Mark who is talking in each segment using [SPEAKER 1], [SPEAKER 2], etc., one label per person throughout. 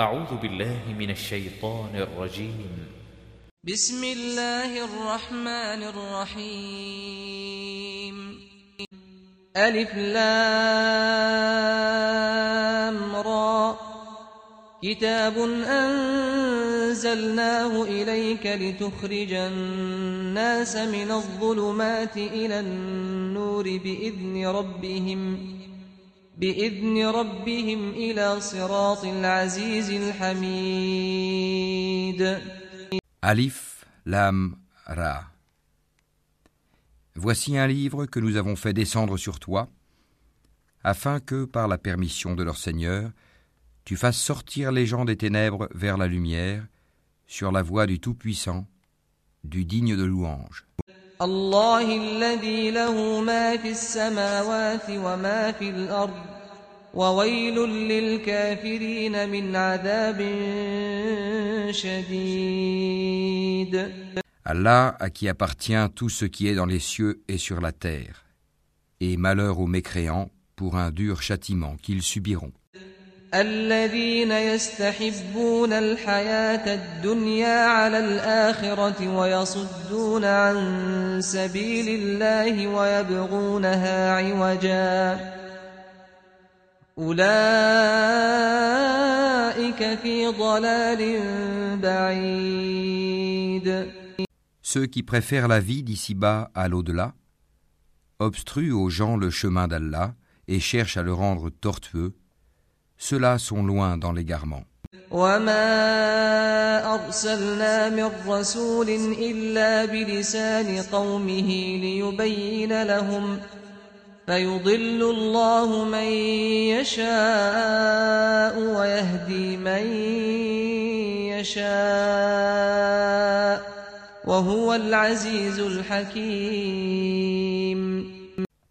[SPEAKER 1] أعوذ بالله من الشيطان الرجيم.
[SPEAKER 2] بسم الله الرحمن الرحيم. ألف لام را. كتاب أنزلناه إليك لتخرج الناس من الظلمات إلى النور بإذن ربهم. بإذن ربهم إلى صراط العزيز الحميد
[SPEAKER 3] Alif, Lam, Ra. Voici un livre que nous avons fait descendre sur toi, afin que, par la permission de leur Seigneur, tu fasses sortir les gens des ténèbres vers la lumière, sur la voie du Tout-Puissant, du digne de louange.
[SPEAKER 2] الله الذي له ما في السماوات وما في الأرض وويل للكافرين من عذاب شديد
[SPEAKER 3] Allah à qui appartient tout ce qui est dans les cieux et sur la terre, et malheur aux mécréants pour un dur châtiment qu'ils subiront.
[SPEAKER 2] الذين يستحبون الحياة الدنيا على الآخرة ويصدون عن سبيل الله ويبغونها عوجا أولئك في ضلال بعيد
[SPEAKER 3] Ceux qui préfèrent la vie d'ici-bas à l'au-delà, obstruent aux gens le chemin d'Allah et cherchent à le rendre tortueux, ceux-là sont loin dans l'égarement.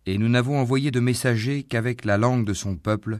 [SPEAKER 3] Et nous n'avons envoyé de messager qu'avec la langue de son peuple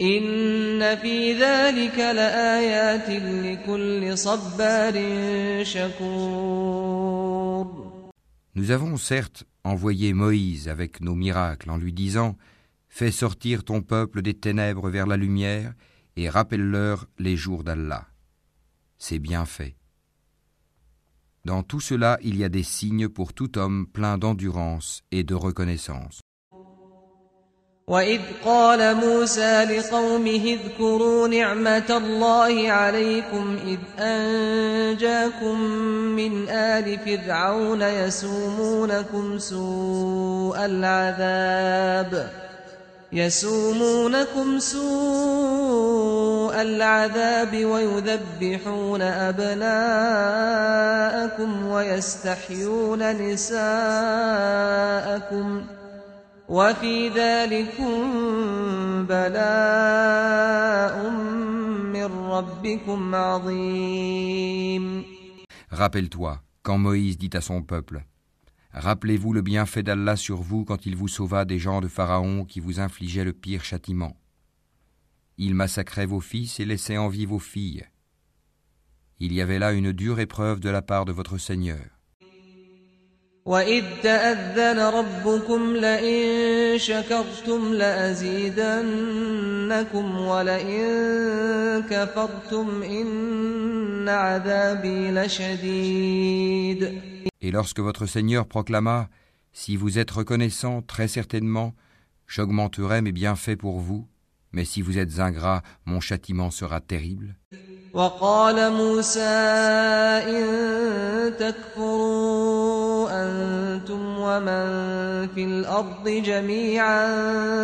[SPEAKER 2] إن في ذلك لآيات لكل صبار شكور
[SPEAKER 3] Nous avons certes envoyé Moïse avec nos miracles en lui disant Fais sortir ton peuple des ténèbres vers la lumière et rappelle-leur les jours d'Allah. C'est bien fait. Dans tout cela, il y a des signes pour tout homme plein d'endurance et de reconnaissance.
[SPEAKER 2] وإذ قال موسى لقومه اذكروا نعمة الله عليكم إذ أنجاكم من آل فرعون يسومونكم سوء العذاب يسومونكم سوء العذاب ويذبحون أبناءكم ويستحيون نساءكم وفي ذلكم بلاء من ربكم عظيم
[SPEAKER 3] Rappelle-toi, quand Moïse dit à son peuple Rappelez-vous le bienfait d'Allah sur vous quand il vous sauva des gens de Pharaon qui vous infligeaient le pire châtiment. Il massacrait vos fils et laissait en vie vos filles. Il y avait là une dure épreuve de la part de votre Seigneur.
[SPEAKER 2] وإذ تأذن ربكم لئن شكرتم لأزيدنكم ولئن كفرتم إن عذابي لشديد
[SPEAKER 3] Et lorsque votre Seigneur proclama Si vous êtes reconnaissant, très certainement, j'augmenterai mes bienfaits pour vous, mais si vous êtes ingrat, mon châtiment sera terrible.
[SPEAKER 2] وقال موسى إن تكفروا أنتم ومن في الأرض جميعا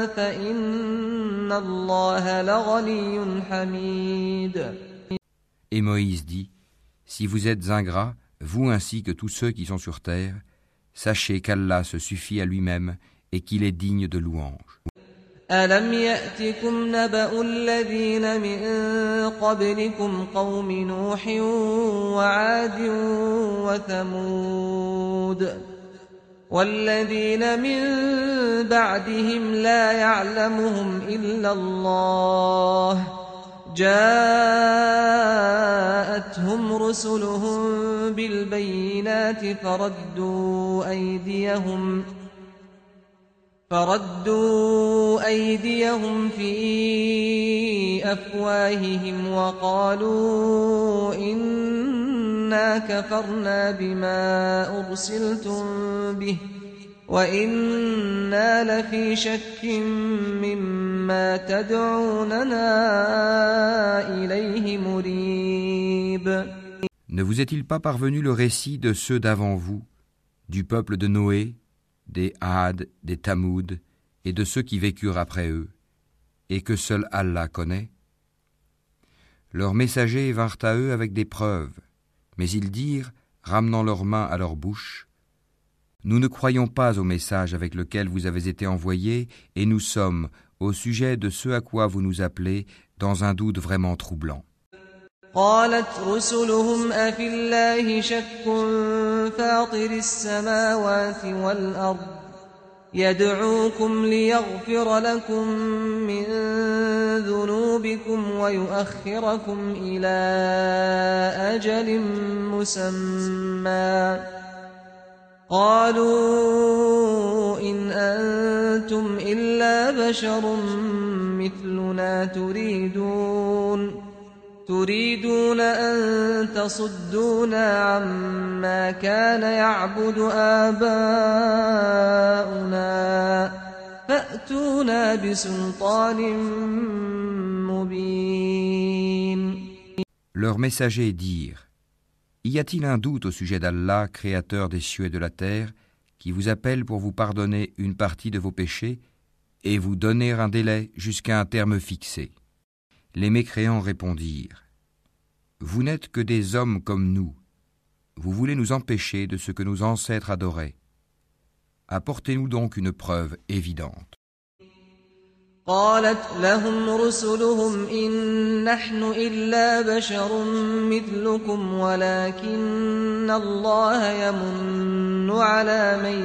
[SPEAKER 2] فإن الله لغني حميد
[SPEAKER 3] Et Moïse dit Si vous êtes ingrats, vous ainsi que tous ceux qui sont sur terre, sachez qu'Allah se suffit à lui-même et qu'il est digne de louange.
[SPEAKER 2] ألم يأتكم نبأ الذين من قبلكم قوم نوح وعاد وثمود والذين من بعدهم لا يعلمهم إلا الله جاءتهم رسلهم بالبينات فردوا أيديهم فردوا أيديهم في أفواههم وقالوا إنا كفرنا بما أرسلتم به وإنا لفي شك مما تدعوننا إليه مريب
[SPEAKER 3] Ne vous est-il pas parvenu le récit de ceux d'avant vous, du peuple de Noé, des Had, des Tamoud et de ceux qui vécurent après eux, et que seul Allah connaît Leurs messagers vinrent à eux avec des preuves, mais ils dirent, ramenant leurs mains à leur bouche, Nous ne croyons pas au message avec lequel vous avez été envoyés, et nous sommes, au sujet de ce à quoi vous nous appelez, dans un doute vraiment troublant.
[SPEAKER 2] قالت رسلهم أفي الله شك فاطر السماوات والأرض يدعوكم ليغفر لكم من ذنوبكم ويؤخركم إلى أجل مسمى. قالوا إن أنتم إلا بشر مثلنا تريدون. تريدون أن تصدونا عما كان يعبد آباؤنا فأتونا بسلطان مبين
[SPEAKER 3] Leurs messagers dirent Y a-t-il un doute au sujet d'Allah, créateur des cieux et de la terre, qui vous appelle pour vous pardonner une partie de vos péchés et vous donner un délai jusqu'à un terme fixé Les mécréants répondirent Vous n'êtes que des hommes comme nous. Vous voulez nous empêcher de ce que nos ancêtres adoraient. Apportez-nous donc une preuve évidente.
[SPEAKER 2] قالت لهم رسلهم إن نحن إلا بشر مثلكم ولكن الله يمن على من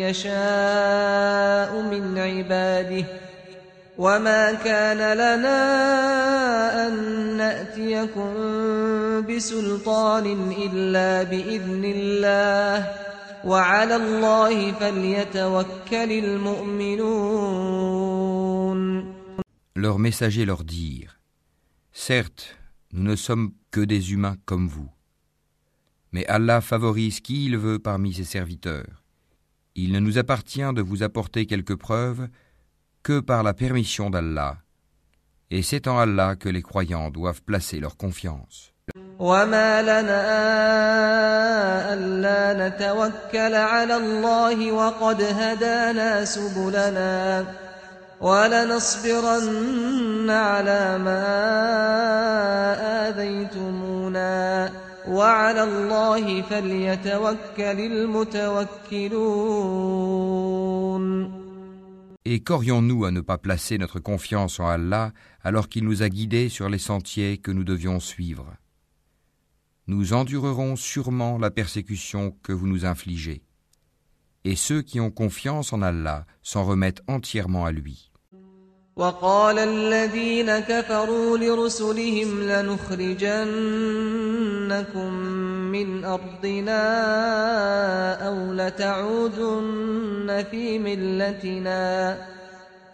[SPEAKER 2] يشاء من عباده وما كان لنا أن نأتيكم بسلطان إلا بإذن الله وعلى الله فليتوكل المؤمنون
[SPEAKER 3] Leurs messagers leur dirent Certes, nous ne sommes que des humains comme vous. Mais Allah favorise qui il veut parmi ses serviteurs. Il ne nous appartient de vous apporter quelques preuves que par la permission d'Allah. Et c'est en Allah que les croyants doivent placer leur confiance.
[SPEAKER 2] وما لنا ألا نتوكل على الله وقد هدانا سبلنا ولنصبرن على ما آذيتمونا وعلى الله فليتوكل المتوكلون
[SPEAKER 3] Et qu'aurions-nous à ne pas placer notre confiance en Allah alors qu'il nous a guidés sur les sentiers que nous devions suivre Nous endurerons sûrement la persécution que vous nous infligez. Et ceux qui ont confiance en Allah s'en remettent entièrement à lui.
[SPEAKER 2] وقال الذين كفروا لرسلهم لنخرجنكم من أرضنا أو لتعودن في ملتنا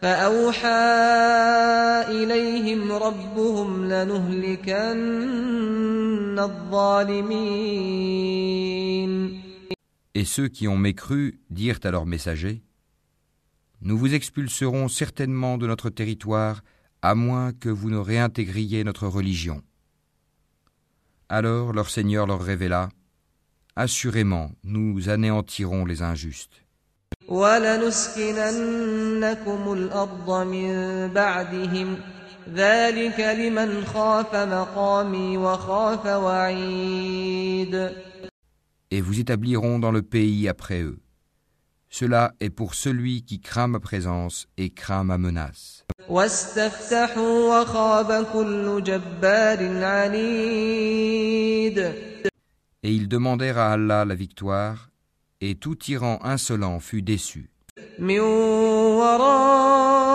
[SPEAKER 2] فأوحى إليهم ربهم لنهلكن الظالمين
[SPEAKER 3] Et ceux qui ont mécru dirent à leurs messagers Nous vous expulserons certainement de notre territoire à moins que vous ne réintégriez notre religion. Alors leur Seigneur leur révéla Assurément, nous anéantirons les injustes. Et vous établirons dans le pays après eux. Cela est pour celui qui craint ma présence et craint ma menace.
[SPEAKER 2] واستفتحوا وخاب كل جبار عنيد
[SPEAKER 3] Et ils demandèrent à Allah la victoire, et tout tyran insolent fut déçu.
[SPEAKER 2] من ورائه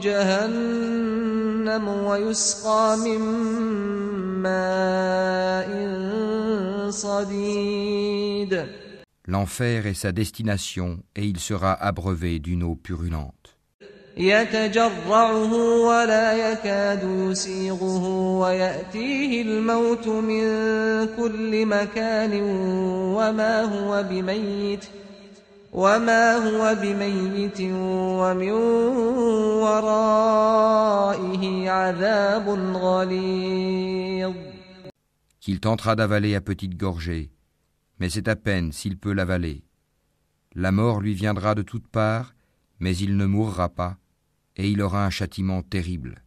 [SPEAKER 2] جهنم ويسقى من ماء صديد
[SPEAKER 3] L'enfer est sa destination, et il sera abreuvé d'une eau purulente.
[SPEAKER 2] يتجرعه ولا يكاد يسيغه ويأتيه الموت من كل مكان وما هو بميت وما هو بميت ومن ورائه عذاب غليظ
[SPEAKER 3] Qu'il tentera d'avaler à petite gorgée, mais c'est à peine s'il peut l'avaler. La mort lui viendra de toutes parts, mais il ne mourra pas, et il aura un châtiment terrible.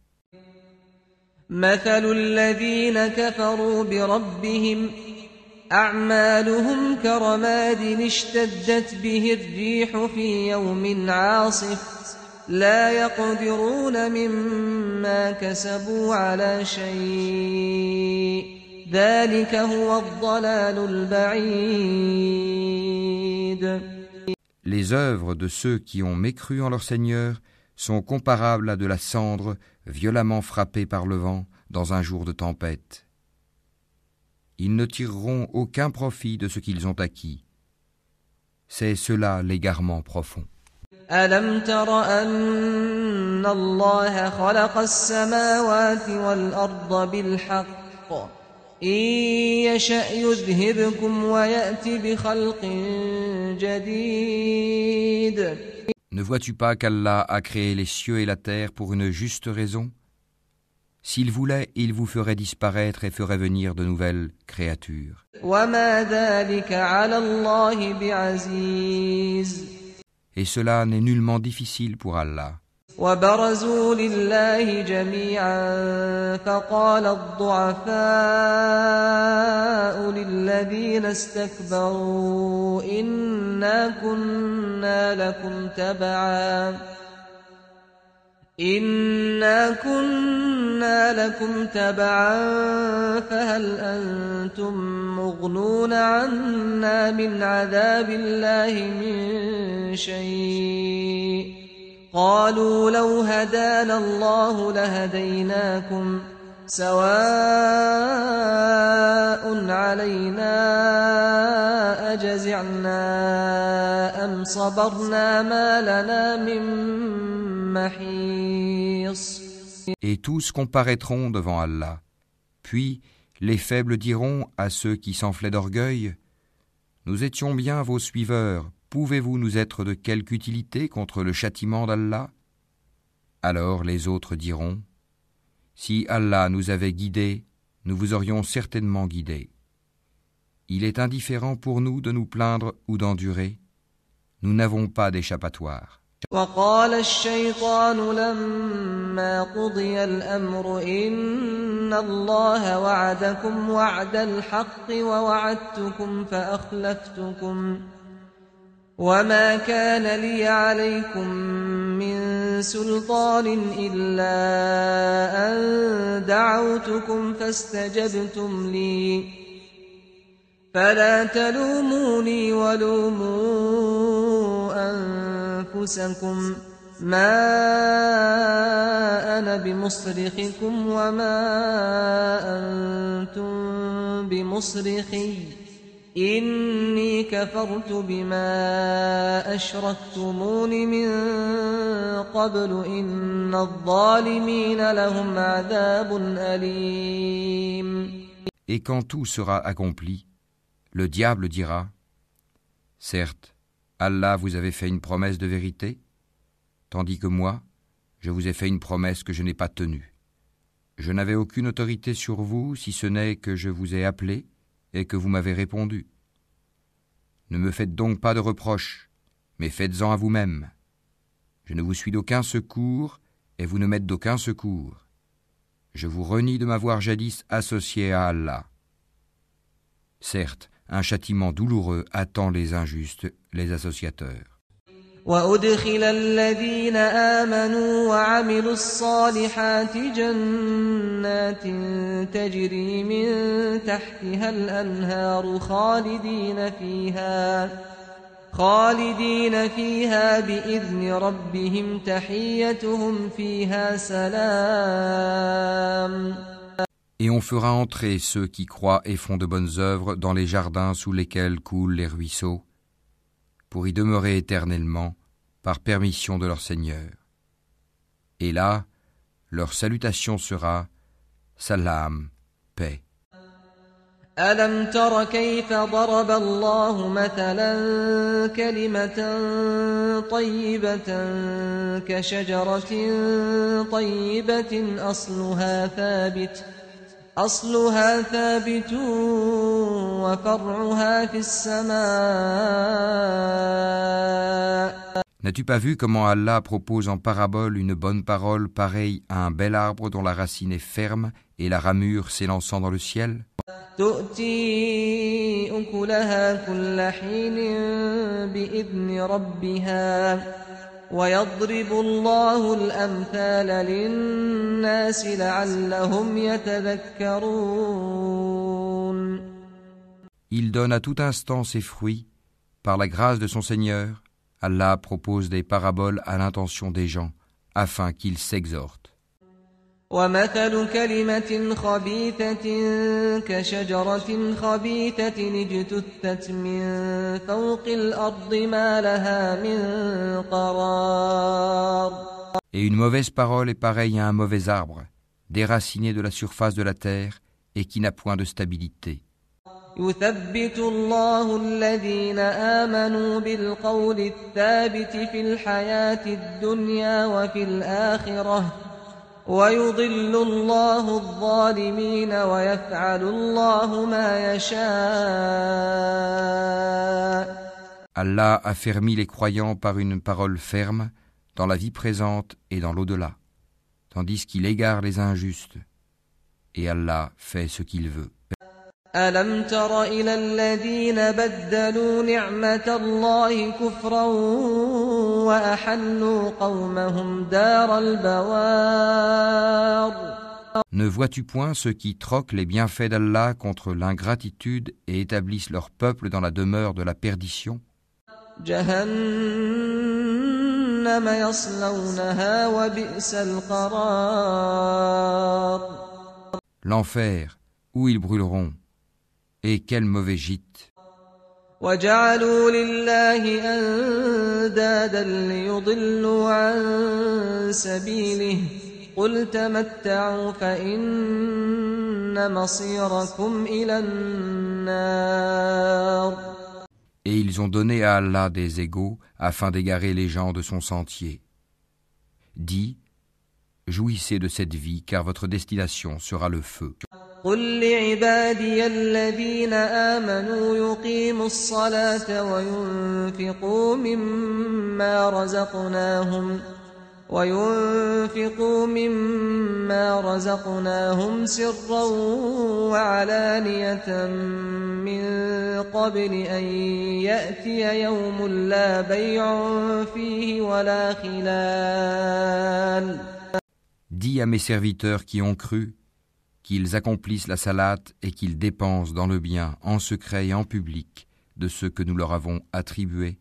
[SPEAKER 2] مثل الذين كفروا بربهم أعمالهم كرماد اشتدت به الريح في يوم عاصف لا يقدرون مما كسبوا على شيء ذلك هو الضلال البعيد
[SPEAKER 3] Les œuvres de ceux qui ont mécru en leur Seigneur sont comparables à de la cendre violemment frappée par le vent dans un jour de tempête. Ils ne tireront aucun profit de ce qu'ils ont acquis. C'est cela l'égarement profond.
[SPEAKER 2] ألم تر أن الله خلق السماوات والأرض بالحق إن يشأ يذهبكم ويأت بخلق جديد
[SPEAKER 3] Ne vois-tu pas qu'Allah a créé les cieux et la terre pour une juste raison? S'il voulait, il vous ferait disparaître et ferait venir de nouvelles créatures. Et cela n'est nullement difficile pour Allah.
[SPEAKER 2] وبرزوا لله جميعا فقال الضعفاء للذين استكبروا إنا كنا لكم تبعا. إنا كنا لكم تبعا فهل أنتم مغنون عنا من عذاب الله من شيء؟ قالوا لو هدانا الله لهديناكم سواء علينا أجزعنا أم صبرنا ما لنا من محيص
[SPEAKER 3] Et tous comparaîtront devant Allah. Puis les faibles diront à ceux qui s'enflaient d'orgueil Nous étions bien vos suiveurs, pouvez-vous nous être de quelque utilité contre le châtiment d'Allah Alors les autres diront Si Allah nous avait guidés, nous vous aurions certainement guidés. Il est indifférent pour nous de nous plaindre ou d'endurer. Nous n'avons pas d'échappatoire.
[SPEAKER 2] وقال الشيطان لما قضي الأمر إن الله وعدكم وعد الحق ووعدتكم فأخلفتكم وما كان لي عليكم من سلطان إلا أن دعوتكم فاستجبتم لي. فلا تلوموني ولوموا أنفسكم. ما أنا بمصرخكم وما أنتم بمصرخي. إني كفرت بما أشركتمون من قبل إن الظالمين لهم عذاب أليم
[SPEAKER 3] Et quand tout sera accompli, le diable dira Certes, Allah vous avait fait une promesse de vérité, tandis que moi, je vous ai fait une promesse que je n'ai pas tenue. Je n'avais aucune autorité sur vous si ce n'est que je vous ai appelé et que vous m'avez répondu. Ne me faites donc pas de reproches, mais faites-en à vous-même. Je ne vous suis d'aucun secours et vous ne m'êtes d'aucun secours. Je vous renie de m'avoir jadis associé à Allah. Certes, un châtiment douloureux attend les injustes, les associateurs.
[SPEAKER 2] وأدخل الذين آمنوا وعملوا الصالحات جنات تجري من تحتها الأنهار خالدين فيها خالدين فيها بإذن ربهم تحيتهم فيها سلام
[SPEAKER 3] Et on fera entrer ceux qui croient et font de bonnes œuvres dans les jardins sous lesquels coulent les ruisseaux, pour y demeurer éternellement, par permission de leur Seigneur. Et là, leur salutation sera Salam, paix.
[SPEAKER 2] ألم تر كيف ضرب الله مثلا كلمة طيبة كشجرة طيبة أصلها ثابت أصلها ثابت وفرعها في السماء
[SPEAKER 3] N'as-tu pas vu comment Allah propose en parabole une bonne parole pareille à un bel arbre dont la racine est ferme et la ramure s'élançant dans le ciel
[SPEAKER 2] ويضرب الله الأمثال للناس لعلهم يتذكرون
[SPEAKER 3] Il donne à tout instant ses fruits. Par la grâce de son Seigneur, Allah propose des paraboles à l'intention des gens, afin qu'ils s'exhortent.
[SPEAKER 2] ومثل كلمة خبيثة كشجرة خبيثة اجتثت من فوق الأرض ما لها من قرار
[SPEAKER 3] Et une mauvaise parole est pareille à un mauvais arbre, déraciné de la surface de la terre et qui n'a point de stabilité.
[SPEAKER 2] يثبت الله الذين آمنوا بالقول الثابت في الحياة الدنيا وفي الآخرة ويضل الله الظالمين ويفعل الله ما يشاء
[SPEAKER 3] Allah a fermi les croyants par une parole ferme dans la vie présente et dans l'au-delà, tandis qu'il égare les injustes. Et Allah fait ce qu'il veut.
[SPEAKER 2] ألم تر إلى الذين بدلوا نعمة الله كفرا وأحلوا قومهم دار البوار
[SPEAKER 3] Ne vois-tu point ceux qui troquent les bienfaits d'Allah contre l'ingratitude et établissent leur peuple dans la demeure de la perdition
[SPEAKER 2] جهنم يصلونها وبئس القرار
[SPEAKER 3] L'enfer, où ils brûleront, et quel mauvais gîte
[SPEAKER 2] وجعلوا لله أندادا ليضلوا عن سبيله قل تمتعوا فإن مصيركم إلى النار
[SPEAKER 3] Et ils ont donné à Allah des égaux afin d'égarer les gens de son sentier. Dis, jouissez de cette vie car votre destination sera le feu.
[SPEAKER 2] قل لعبادي الذين آمنوا يقيموا الصلاة وينفقوا مما رزقناهم وينفقوا مما رزقناهم سرا وعلانية من قبل أن يأتي يوم لا بيع فيه ولا خلال
[SPEAKER 3] Dis à mes serviteurs qui ont cru qu'ils accomplissent la salate et qu'ils dépensent dans le bien, en secret et en public, de ce que nous leur avons attribué,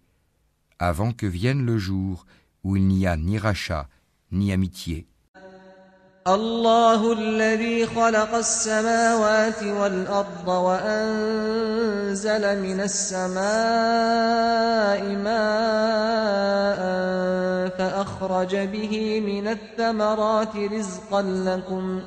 [SPEAKER 3] avant que vienne le jour où il n'y a ni rachat, ni amitié.
[SPEAKER 2] الله الذي خلق السماوات والأرض وأنزل من السماء ماء فأخرج به من الثمرات رزقا لكم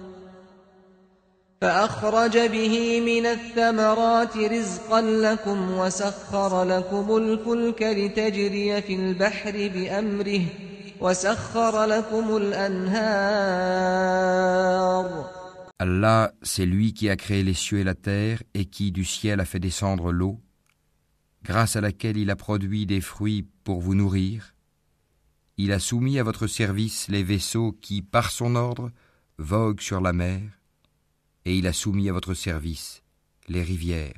[SPEAKER 2] فأخرج به من الثمرات رزقا لكم وسخر لكم الفلك لتجري في البحر بأمره وسخر لكم الأنهار
[SPEAKER 3] Allah, c'est lui qui a créé les cieux et la terre et qui du ciel a fait descendre l'eau, grâce à laquelle il a produit des fruits pour vous nourrir. Il a soumis à votre service les vaisseaux qui, par son ordre, voguent sur la mer, et il a soumis à votre service les rivières.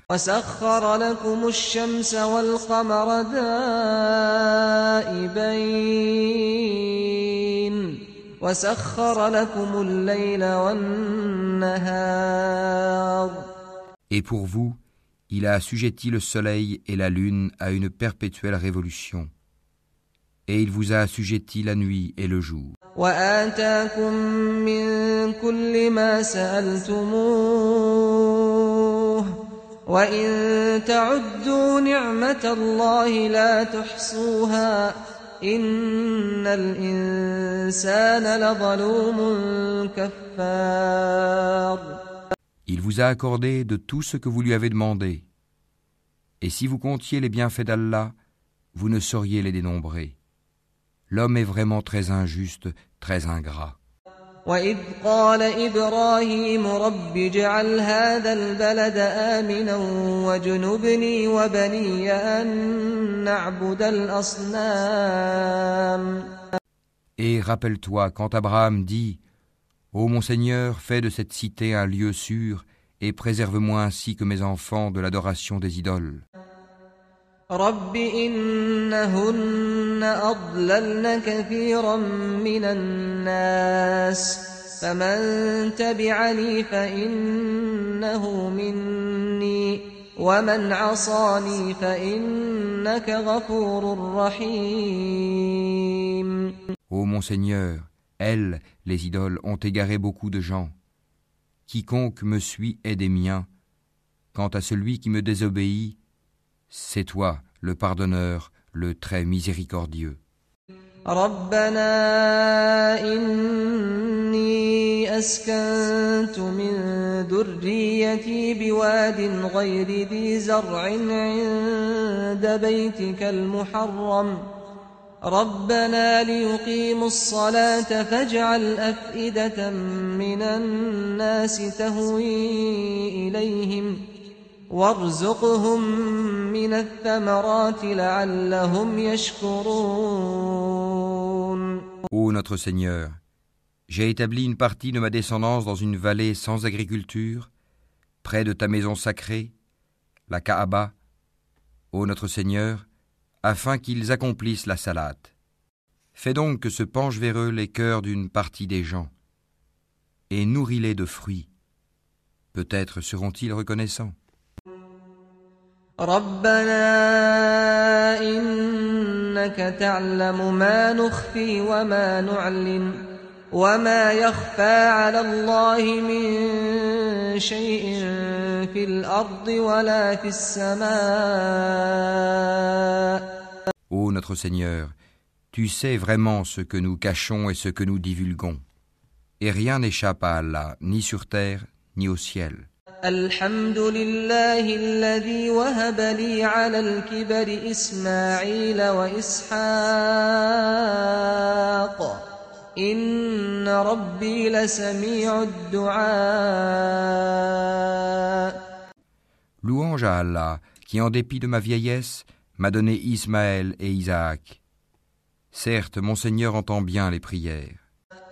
[SPEAKER 3] Et pour vous, il a assujetti le soleil et la lune à une perpétuelle révolution Et il vous a assujetti la nuit et le jour.
[SPEAKER 2] وآتاكم من كل ما سألتموه وإن تعدوا نعمة الله لا تحصوها إن الإنسان لظلوم كفار
[SPEAKER 3] Il vous a accordé de tout ce que vous lui avez demandé. Et si vous comptiez les bienfaits d'Allah, vous ne sauriez les dénombrer. L'homme est vraiment très injuste, très ingrat.
[SPEAKER 2] وإذ قال إبراهيم رب اجعل هذا البلد آمنا واجنبني وبني أن نعبد الأصنام
[SPEAKER 3] Et rappelle-toi quand Abraham dit Ô mon Seigneur, fais de cette cité un lieu sûr et préserve-moi ainsi que mes enfants de l'adoration des idoles.
[SPEAKER 2] رب إنهن أضللن كثيرا من الناس فمن تبعني فإنه مني ومن عصاني فإنك غفور رحيم
[SPEAKER 3] Ô mon Seigneur, elles, les idoles, ont égaré beaucoup de gens. Quiconque me suit est des miens. Quant à celui qui me désobéit, c'est toi, le pardonneur, le très miséricordieux.
[SPEAKER 2] ربنا إني أسكنت من ذريتي بواد غير ذي زرع عند بيتك المحرم ربنا ليقيموا الصلاة فاجعل أفئدة من الناس تهوي إليهم وارزقهم من الثمرات لعلهم يشكرون
[SPEAKER 3] Ô notre Seigneur, j'ai établi une partie de ma descendance dans une vallée sans agriculture, près de ta maison sacrée, la Kaaba, ô notre Seigneur, afin qu'ils accomplissent la salate. Fais donc que se penchent vers eux les cœurs d'une partie des gens, et nourris-les de fruits. Peut-être seront-ils reconnaissants.
[SPEAKER 2] ربنا إنك تعلم ما نخفي وما نعلن وما يخفى على الله من شيء في الأرض ولا في السماء
[SPEAKER 3] Ô notre Seigneur, tu sais vraiment ce que nous cachons et ce que nous divulguons. Et rien n'échappe à Allah, ni sur terre, ni au ciel.
[SPEAKER 2] الحمد لله الذي وهب لي على الكبر إسماعيل وإسحاق إن ربي لسميع الدعاء
[SPEAKER 3] Louange à Allah, qui en dépit de ma vieillesse, m'a donné Ismaël et Isaac. Certes, mon Seigneur entend bien les prières.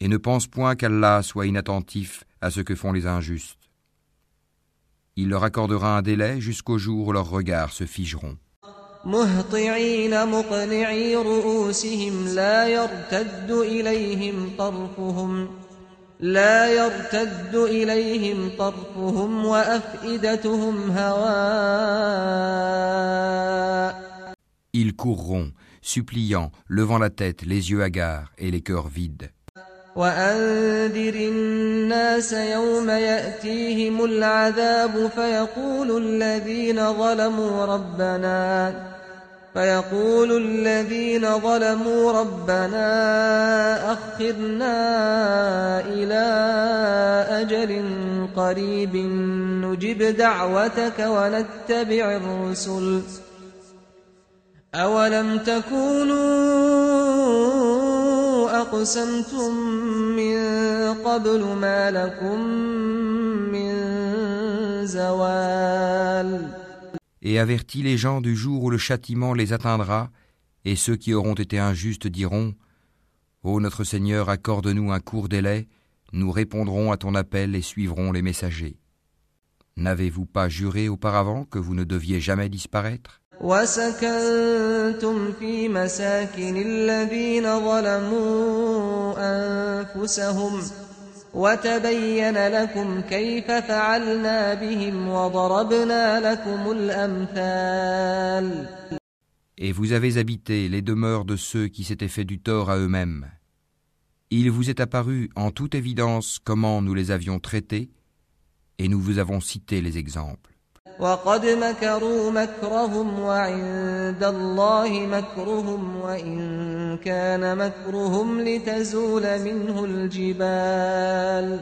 [SPEAKER 3] Et ne pense point qu'Allah soit inattentif à ce que font les injustes. Il leur accordera un délai jusqu'au jour où leurs regards se figeront.
[SPEAKER 2] مهطعين مقنعي رؤوسهم لا يرتد إليهم طرفهم لا يرتد إليهم طرفهم وأفئدتهم هواء
[SPEAKER 3] Ils courront, suppliant, levant la tête, les yeux hagards et les cœurs vides.
[SPEAKER 2] وأنذر الناس يوم يأتيهم العذاب فيقول الذين ظلموا ربنا فيقول الذين ظلموا ربنا أخرنا إلى أجل قريب نجب دعوتك ونتبع الرسل. أولم تكونوا أقسمتم من قبل ما لكم من زوال
[SPEAKER 3] Et avertis les gens du jour où le châtiment les atteindra, et ceux qui auront été injustes diront Ô notre Seigneur, accorde-nous un court délai, nous répondrons à ton appel et suivrons les messagers. N'avez-vous pas juré auparavant que vous ne deviez jamais disparaître
[SPEAKER 2] وسكنتم في مساكن الذين ظلموا أنفسهم وتبين لكم كيف فعلنا بهم وضربنا لكم الأمثال
[SPEAKER 3] Et vous avez habité les demeures de ceux qui s'étaient fait du tort à eux-mêmes. Il vous est apparu en toute évidence comment nous les avions traités, et nous vous avons cité les exemples.
[SPEAKER 2] وقد مكروا مكرهم وعند الله مكرهم وإن كان مكرهم لتزول منه الجبال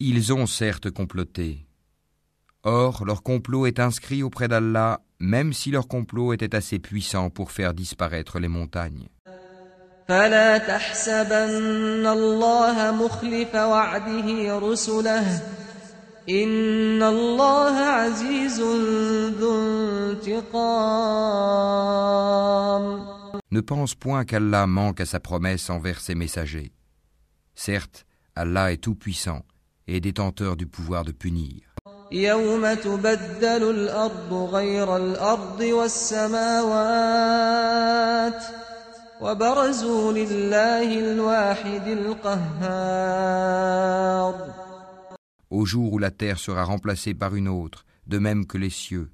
[SPEAKER 3] Ils ont certes comploté. Or, leur complot est inscrit auprès d'Allah, même si leur complot était assez puissant pour faire disparaître les montagnes.
[SPEAKER 2] فلا تحسبن الله مخلف وعده رسله إن الله عزيز ذو انتقام
[SPEAKER 3] Ne pense point qu'Allah manque à sa promesse envers ses messagers. Certes, Allah est tout-puissant et détenteur du pouvoir de punir.
[SPEAKER 2] يوم تبدل الأرض غير الأرض والسماوات وبرزوا لله الواحد القهار
[SPEAKER 3] Au jour où la terre sera remplacée par une autre, de même que les cieux,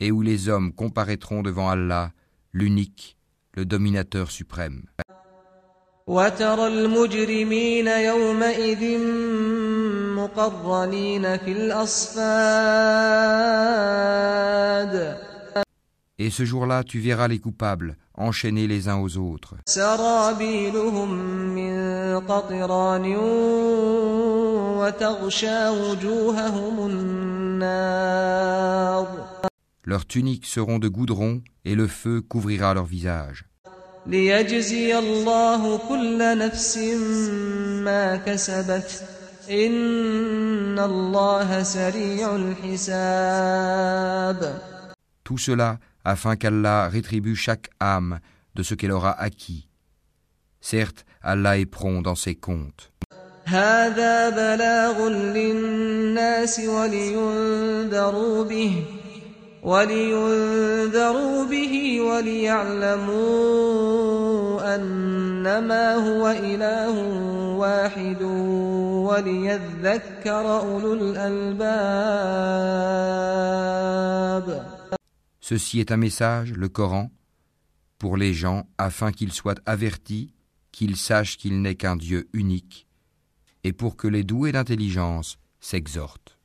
[SPEAKER 3] et où les hommes comparaîtront devant Allah, l'unique, le dominateur suprême.
[SPEAKER 2] وترى المجرمين يومئذ مقرنين في الأصفاد
[SPEAKER 3] Et ce jour-là, tu verras les coupables enchaînés les uns aux autres. Leurs tuniques seront de goudron et le feu couvrira leur visage. Tout cela afin qu'Allah rétribue chaque âme de ce qu'elle aura acquis. Certes, Allah est prompt dans ses comptes.
[SPEAKER 2] هذا بلاغ للناس ولينذروا به ولينذروا به وليعلموا أنما هو إله واحد وليذكر أولو الألباب
[SPEAKER 3] Ceci est un message, le Coran, pour les gens afin qu'ils soient avertis, qu'ils sachent qu'il n'est qu'un Dieu unique, et pour que les doués d'intelligence s'exhortent.